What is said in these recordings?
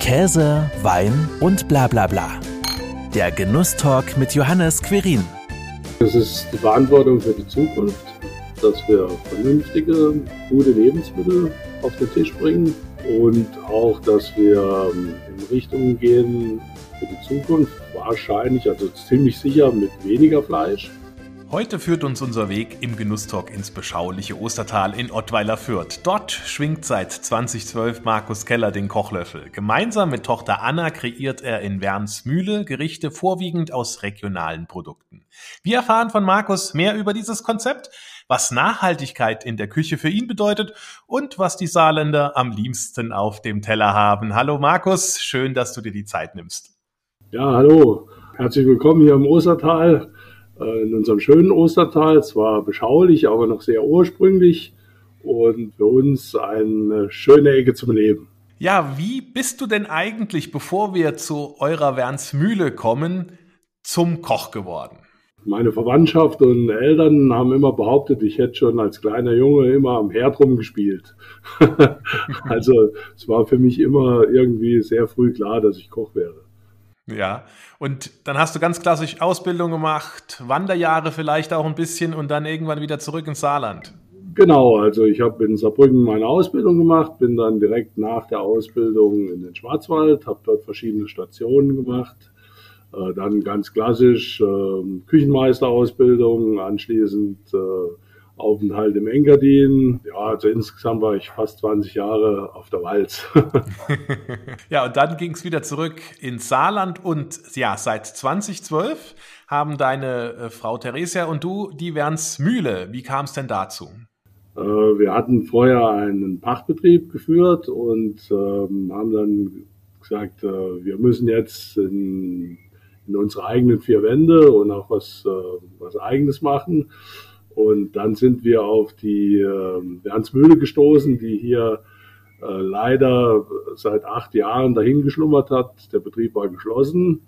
Käse, Wein und bla bla bla. Der Genusstalk mit Johannes Querin. Es ist die Verantwortung für die Zukunft, dass wir vernünftige, gute Lebensmittel auf den Tisch bringen und auch, dass wir ähm, in Richtungen gehen für die Zukunft, wahrscheinlich, also ziemlich sicher mit weniger Fleisch. Heute führt uns unser Weg im Genusstalk ins beschauliche Ostertal in Ottweiler Fürth. Dort schwingt seit 2012 Markus Keller den Kochlöffel. Gemeinsam mit Tochter Anna kreiert er in Wernsmühle Gerichte vorwiegend aus regionalen Produkten. Wir erfahren von Markus mehr über dieses Konzept, was Nachhaltigkeit in der Küche für ihn bedeutet und was die Saarländer am liebsten auf dem Teller haben. Hallo Markus, schön, dass du dir die Zeit nimmst. Ja, hallo. Herzlich willkommen hier im Ostertal. Äh, in unserem schönen Ostertal. Zwar beschaulich, aber noch sehr ursprünglich und für uns eine schöne Ecke zum Leben. Ja, wie bist du denn eigentlich, bevor wir zu eurer Wernsmühle kommen, zum Koch geworden? Meine Verwandtschaft und Eltern haben immer behauptet, ich hätte schon als kleiner Junge immer am Herd rumgespielt. also es war für mich immer irgendwie sehr früh klar, dass ich Koch wäre. Ja, und dann hast du ganz klassisch Ausbildung gemacht, Wanderjahre vielleicht auch ein bisschen und dann irgendwann wieder zurück ins Saarland. Genau, also ich habe in Saarbrücken meine Ausbildung gemacht, bin dann direkt nach der Ausbildung in den Schwarzwald, habe dort verschiedene Stationen gemacht, äh, dann ganz klassisch äh, Küchenmeisterausbildung, anschließend äh, Aufenthalt im Engadin. Ja, also insgesamt war ich fast 20 Jahre auf der Walz. ja, und dann ging es wieder zurück ins Saarland und ja, seit 2012 haben deine äh, Frau Theresia und du die Wernsmühle. Wie kam es denn dazu? Äh, wir hatten vorher einen Pachtbetrieb geführt und ähm, haben dann gesagt, äh, wir müssen jetzt in, in, unsere eigenen vier Wände und auch was, äh, was Eigenes machen. Und dann sind wir auf die äh, Wernsmühle gestoßen, die hier äh, leider seit acht Jahren dahin geschlummert hat. Der Betrieb war geschlossen,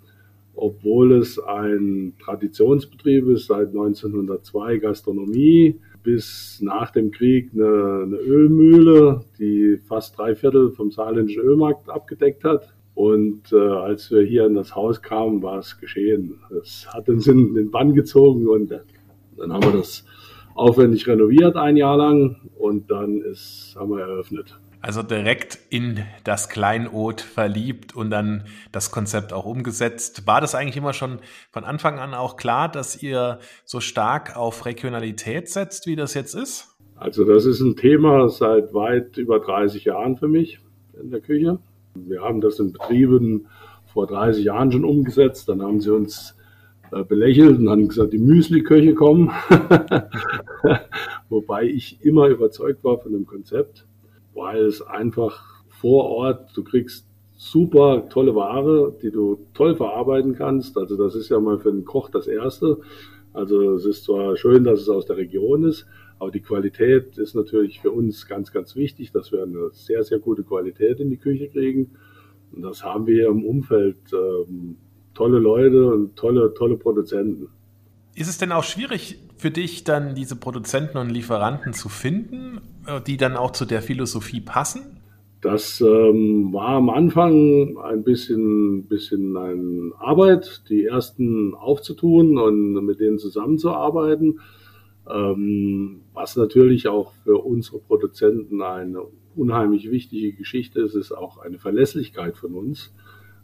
obwohl es ein Traditionsbetrieb ist, seit 1902 Gastronomie bis nach dem Krieg eine, eine Ölmühle, die fast drei Viertel vom saarländischen Ölmarkt abgedeckt hat. Und äh, als wir hier in das Haus kamen, war es geschehen. Es hat uns in den Bann gezogen und dann haben wir das aufwendig renoviert ein Jahr lang und dann ist, haben wir eröffnet. Also direkt in das Kleinod verliebt und dann das Konzept auch umgesetzt. War das eigentlich immer schon von Anfang an auch klar, dass ihr so stark auf Regionalität setzt, wie das jetzt ist? Also das ist ein Thema seit weit über 30 Jahren für mich in der Küche. Wir haben das in Betrieben vor 30 Jahren schon umgesetzt. Dann haben sie uns belächelt und haben gesagt, die Müsli-Köche kommen. Wobei ich immer überzeugt war von dem Konzept, weil es einfach vor Ort, du kriegst super tolle Ware, die du toll verarbeiten kannst. Also das ist ja mal für den Koch das Erste. Also es ist zwar schön, dass es aus der Region ist, aber die Qualität ist natürlich für uns ganz, ganz wichtig, dass wir eine sehr, sehr gute Qualität in die Küche kriegen. Und das haben wir im Umfeld ähm, tolle Leute und tolle, tolle Produzenten. Ist es denn auch schwierig für dich, dann diese Produzenten und Lieferanten zu finden, äh, die dann auch zu der Philosophie passen? Das ähm, war am Anfang ein bisschen, bisschen eine Arbeit, die ersten aufzutun und mit denen zusammenzuarbeiten, ähm, was natürlich auch für unsere Produzenten eine unheimlich wichtige Geschichte ist, ist auch eine Verlässlichkeit von uns.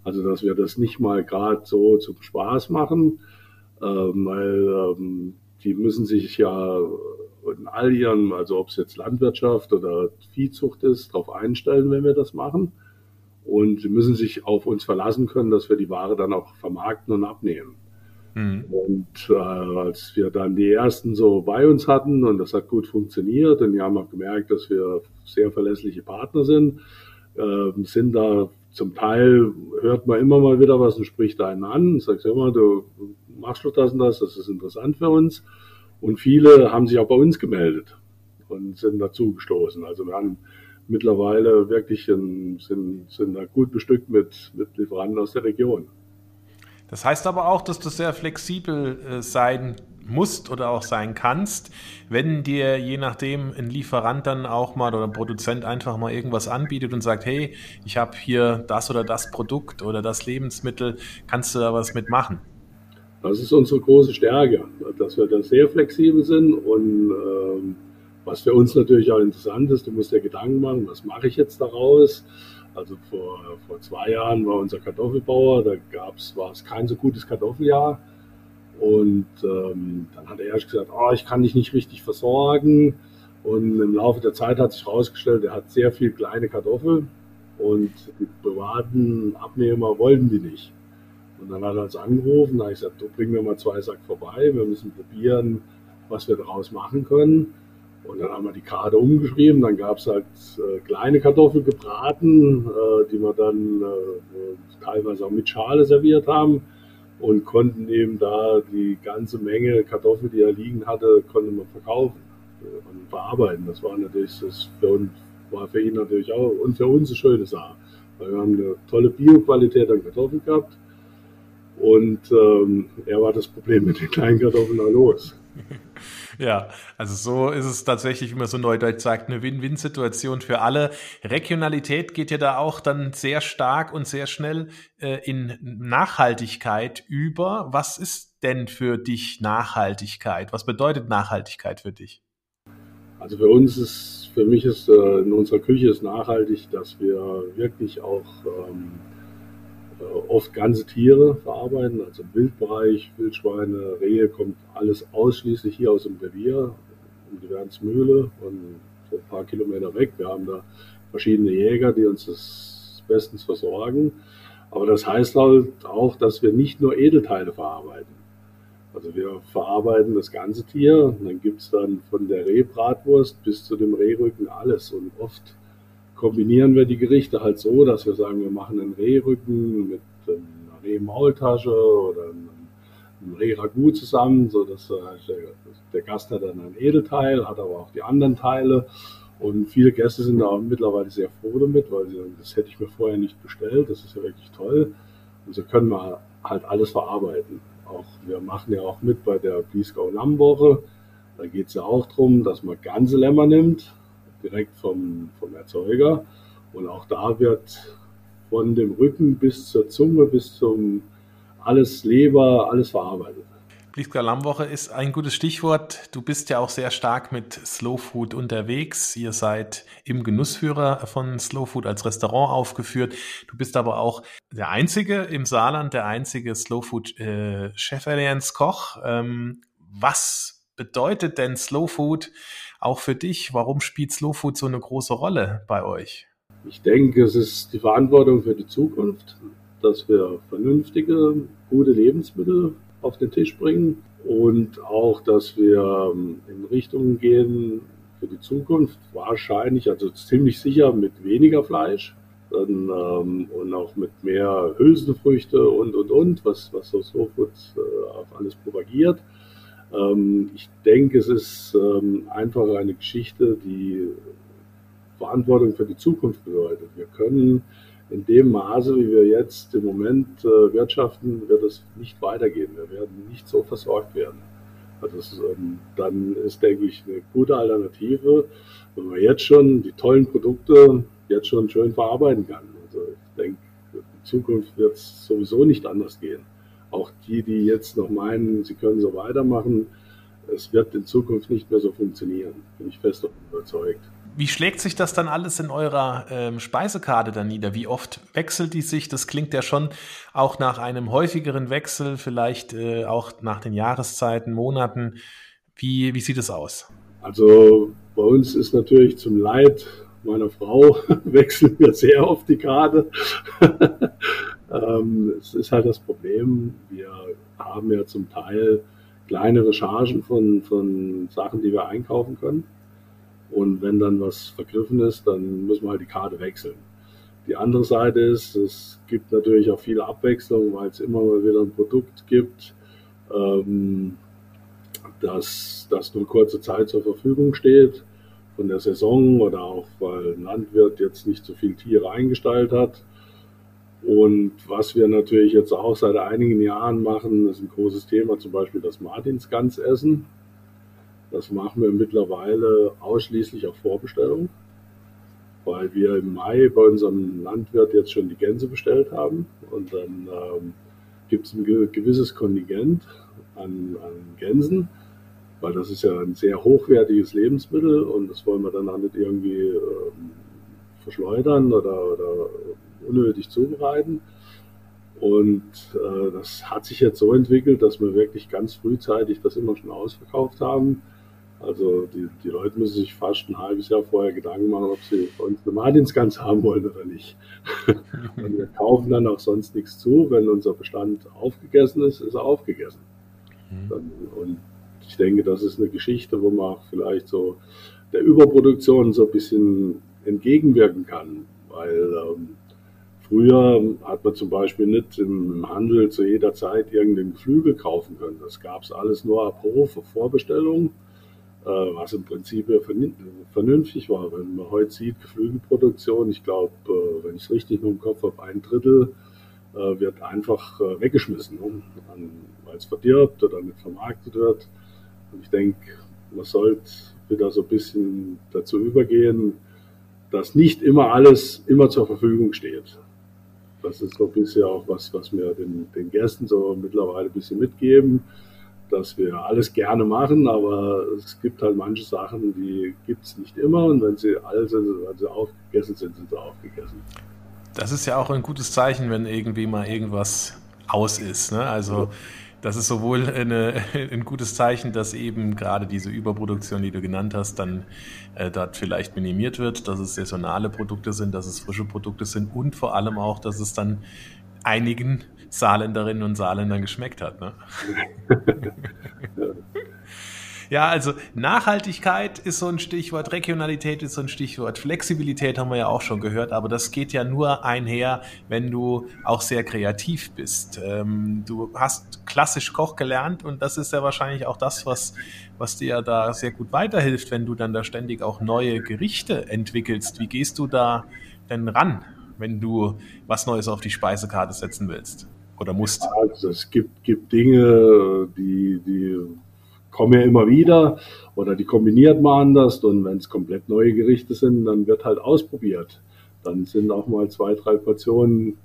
Also dass wir das nicht mal gerade so zum Spaß machen, ähm, weil ähm, die müssen sich ja in all ihren, also ob es jetzt Landwirtschaft oder Viehzucht ist, darauf einstellen, wenn wir das machen. Und sie müssen sich auf uns verlassen können, dass wir die Ware dann auch vermarkten und abnehmen. Mhm. Und äh, als wir dann die ersten so bei uns hatten und das hat gut funktioniert und die haben auch gemerkt, dass wir sehr verlässliche Partner sind, äh, sind da zum Teil hört man immer mal wieder was und spricht einen an und sagt immer, du machst doch das und das, das ist interessant für uns. Und viele haben sich auch bei uns gemeldet und sind dazu gestoßen. Also wir haben mittlerweile wirklich ein, sind, sind da gut bestückt mit, mit Lieferanten aus der Region. Das heißt aber auch, dass das sehr flexibel äh, sein musst oder auch sein kannst, wenn dir je nachdem ein Lieferant dann auch mal oder ein Produzent einfach mal irgendwas anbietet und sagt, hey, ich habe hier das oder das Produkt oder das Lebensmittel, kannst du da was mitmachen? Das ist unsere große Stärke, dass wir da sehr flexibel sind und ähm, was für uns natürlich auch interessant ist, du musst dir Gedanken machen, was mache ich jetzt daraus? Also vor, vor zwei Jahren war unser Kartoffelbauer, da gab's, war es kein so gutes Kartoffeljahr. Und ähm, dann hat er erst gesagt, oh, ich kann dich nicht richtig versorgen. Und im Laufe der Zeit hat sich herausgestellt, er hat sehr viel kleine Kartoffeln und die privaten Abnehmer wollten die nicht. Und dann hat er uns angerufen, da habe ich gesagt, du bring mir mal zwei Sack vorbei, wir müssen probieren, was wir daraus machen können. Und dann haben wir die Karte umgeschrieben, dann gab es halt äh, kleine Kartoffeln gebraten, äh, die wir dann äh, teilweise auch mit Schale serviert haben und konnten eben da die ganze Menge Kartoffeln, die er liegen hatte, konnte man verkaufen äh, und verarbeiten. Das war natürlich das für uns, war für ihn natürlich auch und für uns eine schöne Sache. Weil wir haben eine tolle Bioqualität an Kartoffeln gehabt und ähm, er war das Problem mit den kleinen Kartoffeln da los. Ja, also so ist es tatsächlich, wie man so neudeutsch sagt, eine Win-Win-Situation für alle. Regionalität geht ja da auch dann sehr stark und sehr schnell äh, in Nachhaltigkeit über. Was ist denn für dich Nachhaltigkeit? Was bedeutet Nachhaltigkeit für dich? Also für uns ist, für mich ist äh, in unserer Küche ist nachhaltig, dass wir wirklich auch ähm, äh, oft ganze Tiere verarbeiten, also im Wildbereich, Wildschweine, Rehe, kommt alles ausschließlich hier aus dem Revier, um die Wernsmühle und so ein paar Kilometer weg. Wir haben da verschiedene Jäger, die uns das bestens versorgen. Aber das heißt halt auch, dass wir nicht nur Edelteile verarbeiten. Also wir verarbeiten das ganze Tier und dann gibt es dann von der Rehbratwurst bis zu dem Rehrücken alles. Und oft kombinieren wir die Gerichte halt so, dass wir sagen, wir machen einen Rehrücken mit einer Rehmaultasche oder einem Rehragout zusammen, so dass der Gast hat dann ein Edelteil, hat aber auch die anderen Teile. Und viele Gäste sind da mittlerweile sehr froh damit, weil sie sagen, das hätte ich mir vorher nicht bestellt, das ist ja wirklich toll. Und so können wir halt alles verarbeiten. Auch, wir machen ja auch mit bei der Bliesgau Lammwoche. Da geht es ja auch darum, dass man ganze Lämmer nimmt, direkt vom, vom Erzeuger. Und auch da wird von dem Rücken bis zur Zunge, bis zum alles Leber, alles verarbeitet. Blitzker Lammwoche ist ein gutes Stichwort. Du bist ja auch sehr stark mit Slow Food unterwegs. Ihr seid im Genussführer von Slow Food als Restaurant aufgeführt. Du bist aber auch der einzige im Saarland, der einzige Slow Food äh, Chef Allianz Koch. Ähm, was bedeutet denn Slow Food auch für dich, warum spielt Slow Food so eine große Rolle bei euch? Ich denke, es ist die Verantwortung für die Zukunft, dass wir vernünftige, gute Lebensmittel auf den Tisch bringen und auch, dass wir ähm, in Richtungen gehen für die Zukunft, wahrscheinlich, also ziemlich sicher mit weniger Fleisch dann, ähm, und auch mit mehr Hülsenfrüchte und, und, und, was, was so Slow Food äh, auf alles propagiert. Ähm, ich denke, es ist ähm, einfach eine Geschichte, die Verantwortung für die Zukunft bedeutet. Wir können in dem Maße, wie wir jetzt im Moment äh, wirtschaften, wird es nicht weitergehen. Wir werden nicht so versorgt werden. Also es, ähm, dann ist, denke ich, eine gute Alternative, wenn man jetzt schon die tollen Produkte jetzt schon schön verarbeiten kann. Also ich denke, in Zukunft wird es sowieso nicht anders gehen auch die, die jetzt noch meinen, sie können so weitermachen, es wird in Zukunft nicht mehr so funktionieren. Bin ich fest davon überzeugt. Wie schlägt sich das dann alles in eurer ähm, Speisekarte dann nieder? Wie oft wechselt die sich? Das klingt ja schon auch nach einem häufigeren Wechsel, vielleicht äh, auch nach den Jahreszeiten, Monaten. Wie, wie sieht es aus? Also bei uns ist natürlich zum Leid meiner Frau wechseln wir sehr oft die Karte. Ähm, es ist halt das Problem, wir haben ja zum Teil kleinere Chargen von, von Sachen, die wir einkaufen können. Und wenn dann was vergriffen ist, dann müssen wir halt die Karte wechseln. Die andere Seite ist, es gibt natürlich auch viele Abwechslung, weil es immer mal wieder ein Produkt gibt, ähm, das, das nur kurze Zeit zur Verfügung steht von der Saison oder auch weil ein Landwirt jetzt nicht so viel Tiere eingestellt hat Und was wir natürlich jetzt auch seit einigen Jahren machen, ist ein großes Thema, zum Beispiel das Martinsgansessen. Das machen wir mittlerweile ausschließlich auf Vorbestellung, weil wir im Mai bei unserem Landwirt jetzt schon die Gänse bestellt haben. Und dann ähm, gibt es ein gewisses Kontingent an, an Gänsen, weil das ist ja ein sehr hochwertiges Lebensmittel und das wollen wir dann auch nicht irgendwie ähm, verschleudern oder, oder unnötig zubereiten. Und äh, das hat sich jetzt so entwickelt, dass wir wirklich ganz frühzeitig das immer schon ausverkauft haben. Also die, die Leute müssen sich fast ein halbes Jahr vorher Gedanken machen, ob sie uns eine Martinsgans haben wollen oder nicht. und wir kaufen dann auch sonst nichts zu. Wenn unser Bestand aufgegessen ist, ist er aufgegessen. Mhm. Dann, und ich denke, das ist eine Geschichte, wo man vielleicht so der Überproduktion so ein bisschen entgegenwirken kann. Weil ähm, Früher hat man zum Beispiel nicht im Handel zu jeder Zeit irgendein Geflügel kaufen können. Das gab es alles nur ab Hof, Vorbestellung, äh, was im Prinzip vernünftig war. Wenn man heute sieht, Geflügelproduktion, ich glaube, äh, wenn ich es richtig noch im Kopf habe, ein Drittel äh, wird einfach weggeschmissen, ne? weil es verdirbt oder nicht vermarktet wird. Und ich denke, man sollte wieder so ein bisschen dazu übergehen, dass nicht immer alles immer zur Verfügung steht. Das ist so ein bisschen auch was, was wir den, den Gästen so mittlerweile ein bisschen mitgeben, dass wir alles gerne machen, aber es gibt halt manche Sachen, die gibt es nicht immer und wenn sie alle sind, wenn sie aufgegessen sind, sind sie aufgegessen. Das ist ja auch ein gutes Zeichen, wenn irgendwie mal irgendwas aus ist. Ne? Also ja das ist sowohl eine, ein gutes Zeichen, dass eben gerade diese Überproduktion, die du genannt hast, dann äh, dort vielleicht minimiert wird, dass es saisonale Produkte sind, dass es frische Produkte sind und vor allem auch, dass es dann einigen Saarländerinnen und Saarländern geschmeckt hat. Ne? Ja, also Nachhaltigkeit ist so ein Stichwort, Regionalität ist so ein Stichwort, Flexibilität haben wir ja auch schon gehört, aber das geht ja nur einher, wenn du auch sehr kreativ bist. Ähm, du hast klassisch Koch gelernt und das ist ja wahrscheinlich auch das, was, was dir da sehr gut weiterhilft, wenn du dann da ständig auch neue Gerichte entwickelst. Wie gehst du da denn ran, wenn du was Neues auf die Speisekarte setzen willst? Oder musst? Also es gibt, gibt Dinge, die, die kommen ja immer wieder oder die kombiniert man anders und wenn es komplett neue Gerichte sind, dann wird halt ausprobiert. Dann sind auch mal zwei, drei Portionen,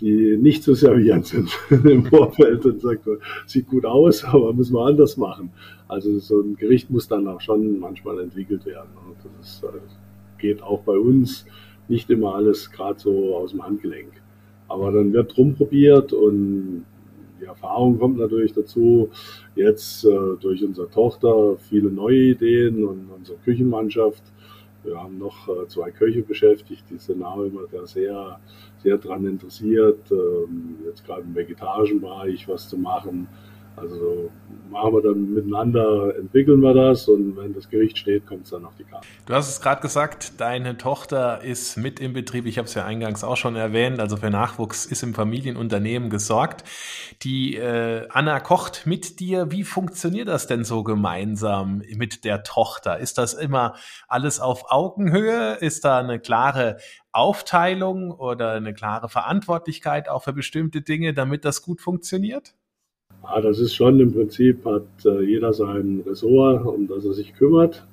die nicht zu servieren sind im Vorfeld und sagt, sieht gut aus, aber müssen wir anders machen. Also so ein Gericht muss dann auch schon manchmal entwickelt werden. Das ist, äh, geht auch bei uns nicht immer alles gerade so aus dem Handgelenk. Aber dann wird rumprobiert und die Erfahrung kommt natürlich dazu. Jetzt äh, durch unsere Tochter viele neue Ideen und unsere Küchenmannschaft. Wir haben noch äh, zwei Köche beschäftigt, die sind auch immer da sehr, sehr dran interessiert, ähm, jetzt gerade im vegetarischen Bereich was zu machen. Also machen wir dann miteinander, entwickeln wir das und wenn das Gericht steht, kommt es dann auf die Karte. Du hast es gerade gesagt, deine Tochter ist mit im Betrieb. Ich habe es ja eingangs auch schon erwähnt. Also für Nachwuchs ist im Familienunternehmen gesorgt. Die äh, Anna kocht mit dir. Wie funktioniert das denn so gemeinsam mit der Tochter? Ist das immer alles auf Augenhöhe? Ist da eine klare Aufteilung oder eine klare Verantwortlichkeit auch für bestimmte Dinge, damit das gut funktioniert? Ja, das ist schon im Prinzip, hat äh, jeder sein Ressort, um das er sich kümmert.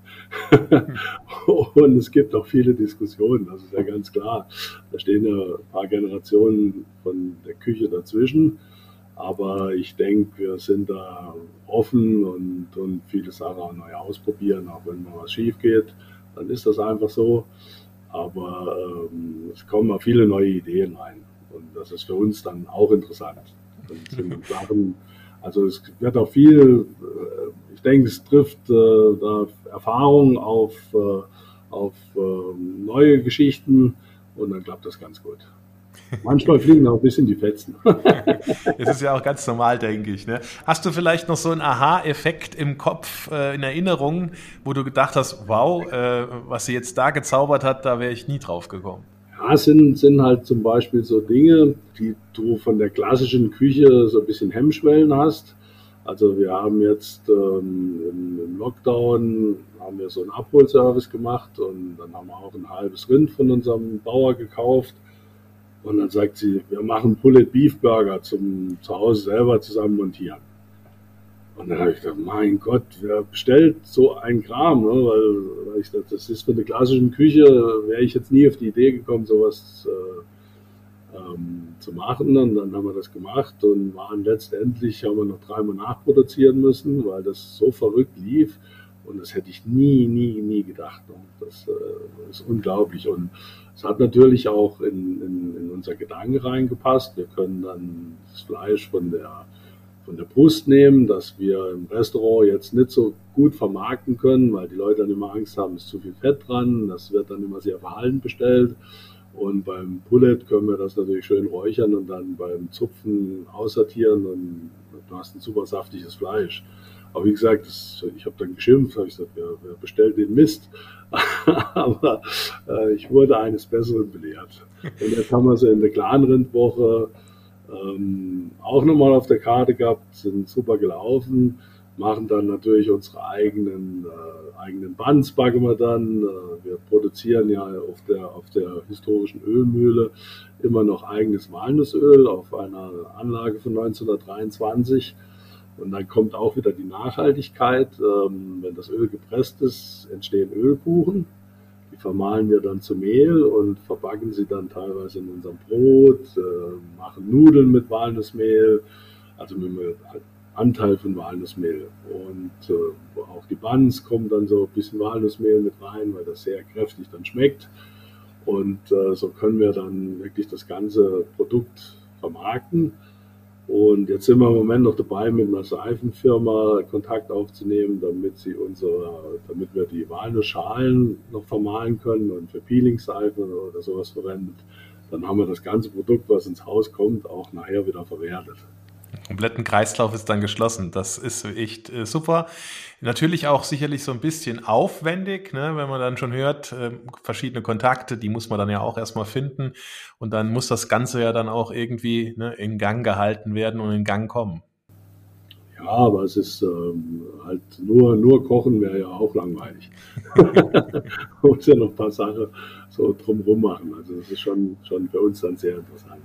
und es gibt auch viele Diskussionen, das ist ja ganz klar. Da stehen ja ein paar Generationen von der Küche dazwischen. Aber ich denke, wir sind da offen und, und viele Sachen auch neu ausprobieren. Auch wenn mal was schief geht, dann ist das einfach so. Aber ähm, es kommen auch viele neue Ideen rein. Und das ist für uns dann auch interessant. Das sind Sachen, also es wird auch viel, äh, ich denke, es trifft äh, da Erfahrung auf, äh, auf äh, neue Geschichten und dann klappt das ganz gut. Manchmal fliegen auch ein bisschen die Fetzen. das ist ja auch ganz normal, denke ich. Ne? Hast du vielleicht noch so einen Aha-Effekt im Kopf, äh, in Erinnerung, wo du gedacht hast, wow, äh, was sie jetzt da gezaubert hat, da wäre ich nie drauf gekommen? Ja, sind, sind halt zum Beispiel so Dinge, die du von der klassischen Küche so ein bisschen Hemmschwellen hast. Also wir haben jetzt ähm, im, Lockdown haben wir so einen Abholservice gemacht und dann haben wir auch ein halbes Rind von unserem Bauer gekauft. Und dann sagt sie, wir machen Bullet Beef Burger zum zu Hause selber zusammen montieren. Und dann habe ich gedacht, mein Gott, wer bestellt so ein Kram? Ne? Weil, weil ich dachte, das ist für eine klassische Küche, wäre ich jetzt nie auf die Idee gekommen, sowas äh, ähm, zu machen. Und dann haben wir das gemacht und waren letztendlich, haben wir noch dreimal nachproduzieren müssen, weil das so verrückt lief. Und das hätte ich nie, nie, nie gedacht. Und das äh, ist unglaublich. Und es hat natürlich auch in, in, in unser Gedanke reingepasst. Wir können dann das Fleisch von der von der Brust nehmen, dass wir im Restaurant jetzt nicht so gut vermarkten können, weil die Leute dann immer Angst haben, es ist zu viel Fett dran. Das wird dann immer sehr verhalten bestellt. Und beim Pullet können wir das natürlich schön räuchern und dann beim Zupfen aussortieren und du hast ein super saftiges Fleisch. Aber wie gesagt, das, ich habe dann geschimpft, habe ich gesagt, wer, wer bestellt den Mist? Aber äh, ich wurde eines Besseren belehrt. Und jetzt haben wir so in der Clanrindwoche ähm, auch nochmal auf der Karte gehabt, sind super gelaufen, machen dann natürlich unsere eigenen, äh, eigenen Buns, backen wir dann. Äh, wir produzieren ja auf der, auf der historischen Ölmühle immer noch eigenes Walnussöl auf einer Anlage von 1923. Und dann kommt auch wieder die Nachhaltigkeit. Ähm, wenn das Öl gepresst ist, entstehen Ölkuchen. Vermahlen wir dann zu Mehl und verbacken sie dann teilweise in unserem Brot, äh, machen Nudeln mit Walnussmehl, also mit einem Anteil von Walnussmehl. Und äh, auch die Buns kommen dann so ein bisschen Walnussmehl mit rein, weil das sehr kräftig dann schmeckt. Und äh, so können wir dann wirklich das ganze Produkt vermarkten. Und jetzt sind wir im Moment noch dabei, mit einer Seifenfirma Kontakt aufzunehmen, damit sie unsere, damit wir die Walnussschalen noch vermahlen können und für Peelingseifen oder sowas verwendet. Dann haben wir das ganze Produkt, was ins Haus kommt, auch nachher wieder verwertet kompletten Kreislauf ist dann geschlossen. Das ist echt äh, super. Natürlich auch sicherlich so ein bisschen aufwendig, ne, wenn man dann schon hört, äh, verschiedene Kontakte, die muss man dann ja auch erstmal finden. Und dann muss das Ganze ja dann auch irgendwie ne, in Gang gehalten werden und in Gang kommen. Ja, aber es ist ähm, halt nur, nur Kochen wäre ja auch langweilig. man muss ja noch ein paar Sachen so drumherum machen. Also das ist schon, schon für uns dann sehr interessant.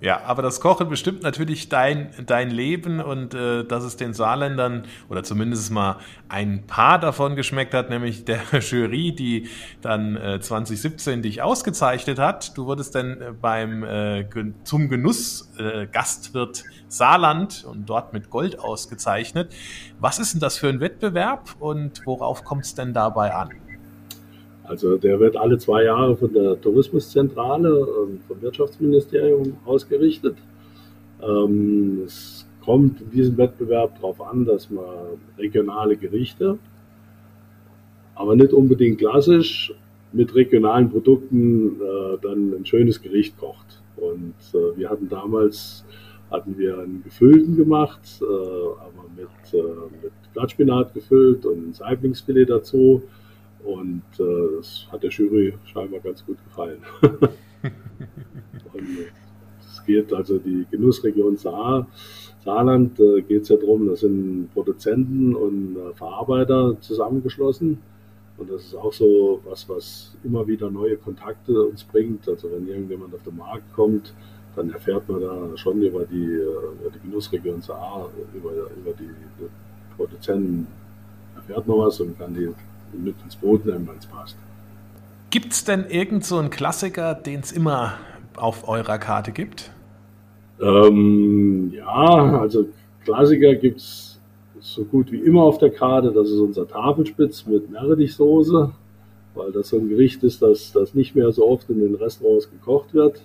Ja, aber das Kochen bestimmt natürlich dein, dein Leben und äh, dass es den Saarländern oder zumindest mal ein paar davon geschmeckt hat, nämlich der Jury, die dann äh, 2017 dich ausgezeichnet hat. Du wurdest dann äh, beim äh, zum Genuss äh, Gastwirt Saarland und dort mit Gold ausgezeichnet. Was ist denn das für ein Wettbewerb und worauf kommt es denn dabei an? Also der wird alle zwei Jahre von der Tourismuszentrale, vom Wirtschaftsministerium ausgerichtet. Ähm, es kommt in diesem Wettbewerb darauf an, dass man regionale Gerichte, aber nicht unbedingt klassisch, mit regionalen Produkten äh, dann ein schönes Gericht kocht. Und äh, wir hatten damals hatten wir einen gefüllten gemacht, äh, aber mit, mit Blattspinat gefüllt und ein Saiblingsfilet dazu und äh, das hat der Jury scheinbar ganz gut gefallen. und es geht also die Genussregion Saar, Saarland, äh, geht es ja darum, da sind Produzenten und äh, Verarbeiter zusammengeschlossen. Und das ist auch so was, was immer wieder neue Kontakte uns bringt. Also wenn irgendjemand auf den Markt kommt, dann erfährt man da schon über die, äh, über die Genussregion Saar, über, über die, die Produzenten erfährt man was und kann die mit ins Boot nehmen, wenn es passt. Gibt es denn irgend so einen Klassiker, den es immer auf eurer Karte gibt? Ähm, ja, also Klassiker gibt es so gut wie immer auf der Karte. Das ist unser Tafelspitz mit Meerrettichsoße, weil das so ein Gericht ist, das, das nicht mehr so oft in den Restaurants gekocht wird.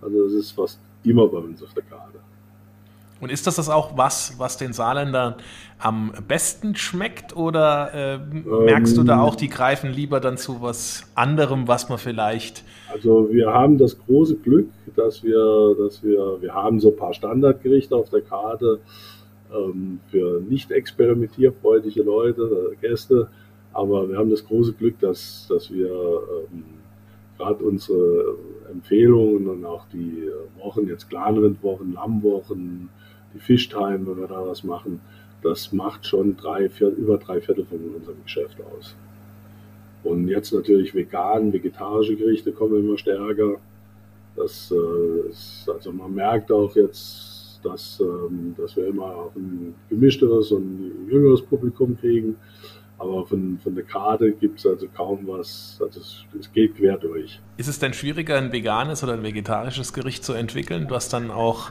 Also das ist fast immer bei uns auf der Karte. Und ist das das auch was, was den Saarländern am besten schmeckt oder äh, ähm, merkst du da ähm. auch, die greifen lieber dann zu was anderem, was man vielleicht. Also wir haben das große Glück, dass wir, dass wir, wir haben so ein paar Standardgerichte auf der Karte ähm, für nicht experimentierfreudige Leute, äh, Gäste, aber wir haben das große Glück, dass, dass wir ähm, gerade unsere Empfehlungen und auch die Wochen, jetzt Clanrindwochen, Lammwochen, die Fischtime, wenn wir da was machen, das macht schon drei, vier, über drei Viertel von unserem Geschäft aus. Und jetzt natürlich vegan, vegetarische Gerichte kommen immer stärker. Das äh, ist, also man merkt auch jetzt, dass, ähm, dass wir immer auch ein gemischteres und jüngeres Publikum kriegen. Aber von, von der Karte gibt es also kaum was. Also es, es, geht quer durch. Ist es denn schwieriger, ein veganes oder ein vegetarisches Gericht zu entwickeln, was dann auch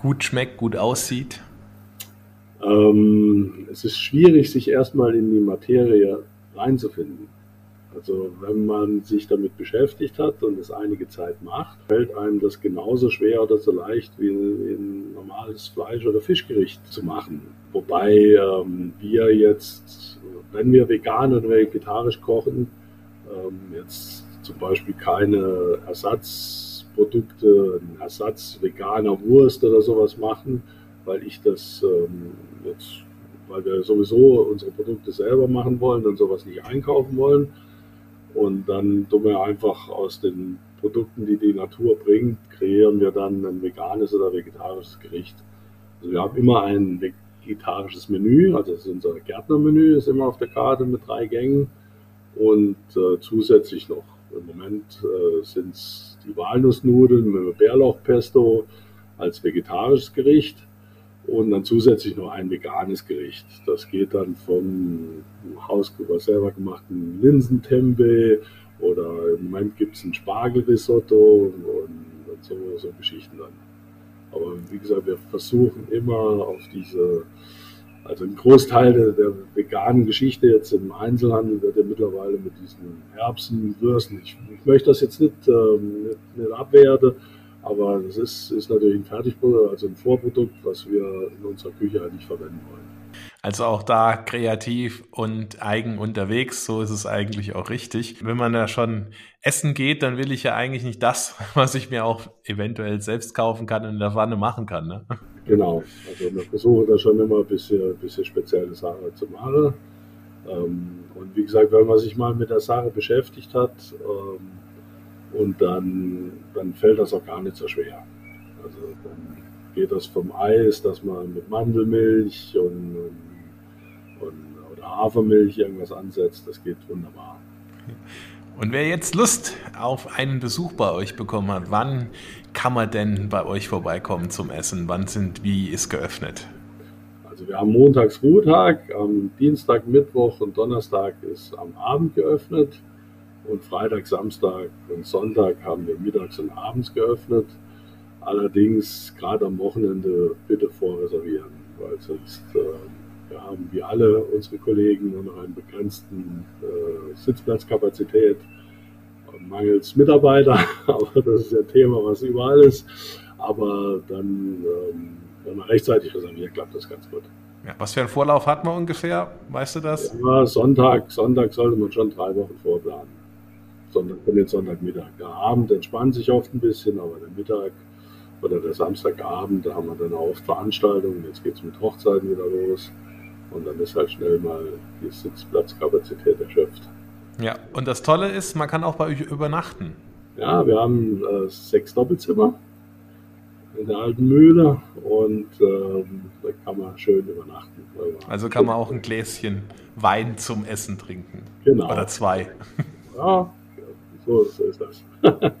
gut schmeckt, gut aussieht? Ähm, es ist schwierig, sich erstmal in die Materie reinzufinden. Also wenn man sich damit beschäftigt hat und es einige Zeit macht, fällt einem das genauso schwer oder so leicht wie ein normales Fleisch- oder Fischgericht zu machen. Wobei ähm, wir jetzt, wenn wir vegan oder vegetarisch kochen, ähm, jetzt zum Beispiel keine Ersatzprodukte, einen Ersatz veganer Wurst oder sowas machen, weil ich das ähm, jetzt, weil wir sowieso unsere Produkte selber machen wollen und sowas nicht einkaufen wollen und dann tun wir einfach aus den Produkten, die die Natur bringt, kreieren wir dann ein veganes oder vegetarisches Gericht. Also wir haben immer ein vegetarisches Menü, also das ist unser Gärtnermenü, ist immer auf der Karte mit drei Gängen und äh, zusätzlich noch im Moment äh, sind es die Walnussnudeln mit Bärlauchpesto als vegetarisches Gericht und dann zusätzlich noch ein veganes Gericht. Das geht dann vom Haus selber gemachten Linsentempeh oder im Moment gibt es ein Spargelrisotto und, und so, so Geschichten dann. Aber wie gesagt, wir versuchen immer auf diese, also ein Großteil der, der veganen Geschichte jetzt im Einzelhandel wird ja mittlerweile mit diesen Erbsen, Würsten, ich, ich möchte das jetzt nicht, ähm, nicht, nicht abwerten, aber das ist, ist natürlich ein Fertigprodukt, also ein Vorprodukt, was wir in unserer Küche eigentlich verwenden wollen. Also auch da kreativ und eigen unterwegs, so ist es eigentlich auch richtig. Wenn man da schon essen geht, dann will ich ja eigentlich nicht das, was ich mir auch eventuell selbst kaufen kann und in der Pfanne machen kann. Ne? Genau, also wir versuchen da schon immer ein bisschen, bisschen spezielle Sachen zu machen. Ähm, und wie gesagt, wenn man sich mal mit der Sache beschäftigt hat, ähm, und dann, dann fällt das auch gar nicht so schwer. Also dann geht das vom Eis, dass man mit Mandelmilch und, und, oder Hafermilch irgendwas ansetzt. Das geht wunderbar. Und wer jetzt Lust auf einen Besuch bei euch bekommen hat, wann kann man denn bei euch vorbeikommen zum Essen? Wann sind, wie ist geöffnet? Also wir haben montags Ruhetag, am Dienstag, Mittwoch und Donnerstag ist am Abend geöffnet. Und Freitag, Samstag und Sonntag haben wir mittags und abends geöffnet. Allerdings gerade am Wochenende bitte vorreservieren, weil sonst äh, wir haben wie alle unsere Kollegen nur noch einen begrenzten äh, Sitzplatzkapazität mangels Mitarbeiter. Aber das ist ja Thema, was überall ist. Aber dann, ähm, wenn man rechtzeitig reserviert, klappt das ganz gut. Ja, was für einen Vorlauf hat man ungefähr? Weißt du das? Ja, Sonntag, Sonntag sollte man schon drei Wochen vorplanen. Sonntag, den Sonntagmittag. Der Abend entspannt sich oft ein bisschen, aber der Mittag oder der Samstagabend, da haben wir dann auch oft Veranstaltungen. Jetzt geht es mit Hochzeiten wieder los. Und dann ist halt schnell mal die Sitzplatzkapazität erschöpft. Ja, und das Tolle ist, man kann auch bei euch übernachten. Ja, wir haben äh, sechs Doppelzimmer in der alten Mühle und ähm, da kann man schön übernachten. Also kann man auch ein Gläschen Wein zum Essen trinken. Genau. Oder zwei. Ja, so, so ist das.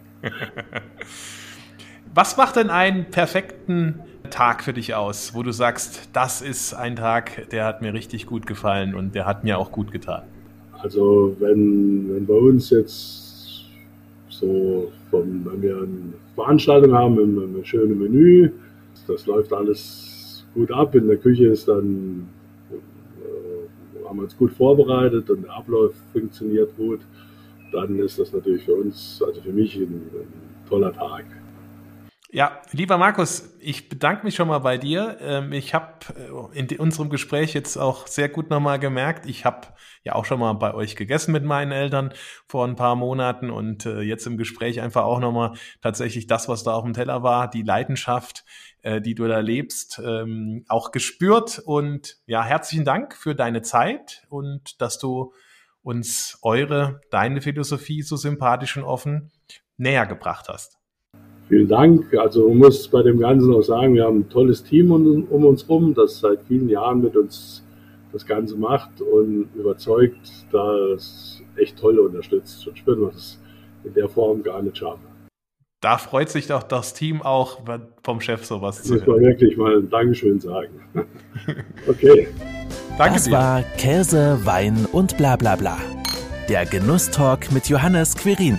Was macht denn einen perfekten Tag für dich aus, wo du sagst, das ist ein Tag, der hat mir richtig gut gefallen und der hat mir auch gut getan? Also wenn, wenn bei uns jetzt so, vom, wenn wir eine Veranstaltung haben, ein, ein schönes Menü, das läuft alles gut ab. In der Küche ist dann, äh, haben wir uns gut vorbereitet und der Ablauf funktioniert gut dann ist das natürlich für uns, also für mich, ein, ein toller Tag. Ja, lieber Markus, ich bedanke mich schon mal bei dir. Ähm, ich habe äh, in unserem Gespräch jetzt auch sehr gut nochmal gemerkt, ich habe ja auch schon mal bei euch gegessen mit meinen Eltern vor ein paar Monaten und äh, jetzt im Gespräch einfach auch nochmal tatsächlich das, was da auf dem Teller war, die Leidenschaft, äh, die du da lebst, ähm, auch gespürt. Und ja, herzlichen Dank für deine Zeit und dass du uns eure, deine Philosophie so sympathisch und offen näher gebracht hast. Vielen Dank. Also man muss bei dem Ganzen auch sagen, wir haben ein tolles Team um, um uns herum, das seit vielen Jahren mit uns das Ganze macht und überzeugt, das echt toll unterstützt. Und spüren wir das in der Form gar nicht schaffen. Da freut sich doch das Team auch vom Chef sowas zu hören. Muss man wirklich mal ein Dankeschön sagen. okay. Danke das dir. war Käse, Wein und bla bla bla. Der Genusstalk mit Johannes Quirin.